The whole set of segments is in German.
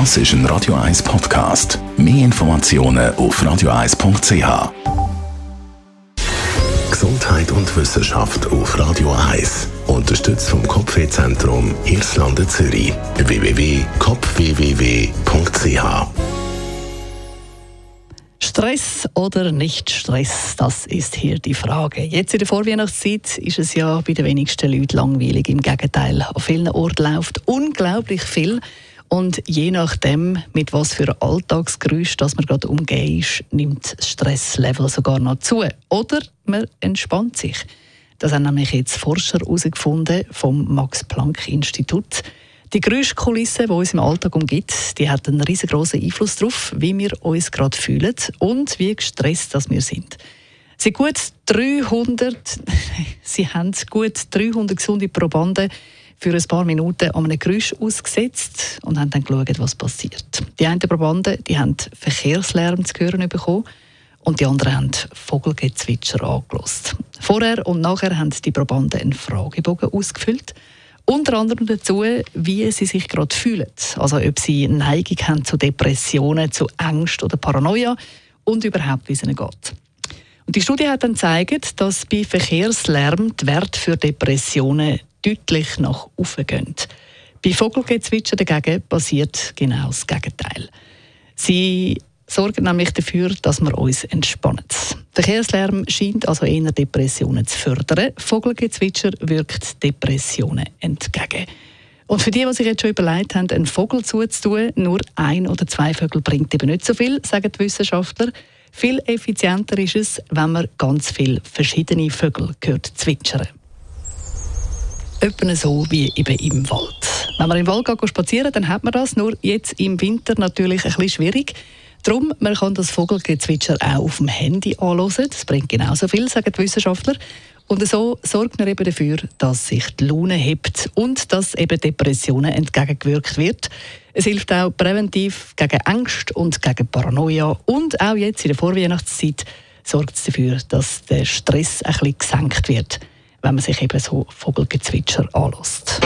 Das ist ein Radio 1 Podcast. Mehr Informationen auf radio1.ch. Gesundheit und Wissenschaft auf Radio 1. Unterstützt vom Kopfwehzentrum Irlande Zürich. www.kopfwww.ch Stress oder nicht Stress, das ist hier die Frage. Jetzt in der Vorweihnachtszeit ist es ja bei den wenigsten Leuten langweilig. Im Gegenteil, an vielen Orten läuft unglaublich viel. Und je nachdem, mit was für Alltagsgeräusch das man gerade umgeben ist, nimmt das Stresslevel sogar noch zu. Oder man entspannt sich. Das haben nämlich jetzt Forscher herausgefunden vom Max-Planck-Institut. Die Geräuschkulisse, die uns im Alltag umgibt, die hat einen riesengroßen Einfluss darauf, wie wir uns gerade fühlen und wie gestresst dass wir sind. Sie, gut 300, sie haben gut 300 gesunde Probanden für ein paar Minuten an einem Geräusch ausgesetzt und haben dann geschaut, was passiert. Die einen Probanden die haben Verkehrslärm zu hören bekommen und die anderen haben Vogelgezwitscher angelost. Vorher und nachher haben die Probanden einen Fragebogen ausgefüllt. Unter anderem dazu, wie sie sich gerade fühlen. Also ob sie Neigung haben zu Depressionen, zu Angst oder Paranoia und überhaupt, wie es ihnen geht. Und die Studie hat dann gezeigt, dass bei Verkehrslärm die Werte für Depressionen deutlich nach oben gehen. Bei Vogelgezwitscher dagegen passiert genau das Gegenteil. Sie sorgen nämlich dafür, dass wir uns entspannen. Verkehrslärm scheint also eher Depressionen zu fördern. Vogelgezwitscher wirkt Depressionen entgegen. Und für die, die sich jetzt schon überlegt haben, einen Vogel zuzutun, nur ein oder zwei Vögel bringt eben nicht so viel, sagen die Wissenschaftler. Viel effizienter ist es, wenn man ganz viele verschiedene Vögel hört zwitschern. Etwa so wie eben im Wald. Wenn man im Wald geht, spazieren dann hat man das. Nur jetzt im Winter natürlich ein bisschen schwierig. Darum, man kann das Vogelgezwitscher auch auf dem Handy anhören. Das bringt genauso viel, sagen die Wissenschaftler. Und so sorgt man eben dafür, dass sich die Laune hebt und dass eben Depressionen entgegengewirkt wird. Es hilft auch präventiv gegen Angst und gegen Paranoia. Und auch jetzt in der Vorweihnachtszeit sorgt es dafür, dass der Stress ein bisschen gesenkt wird, wenn man sich eben so Vogelgezwitscher anlässt.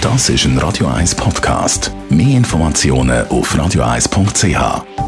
Das ist ein Radio 1 Podcast. Mehr Informationen auf radio1.ch.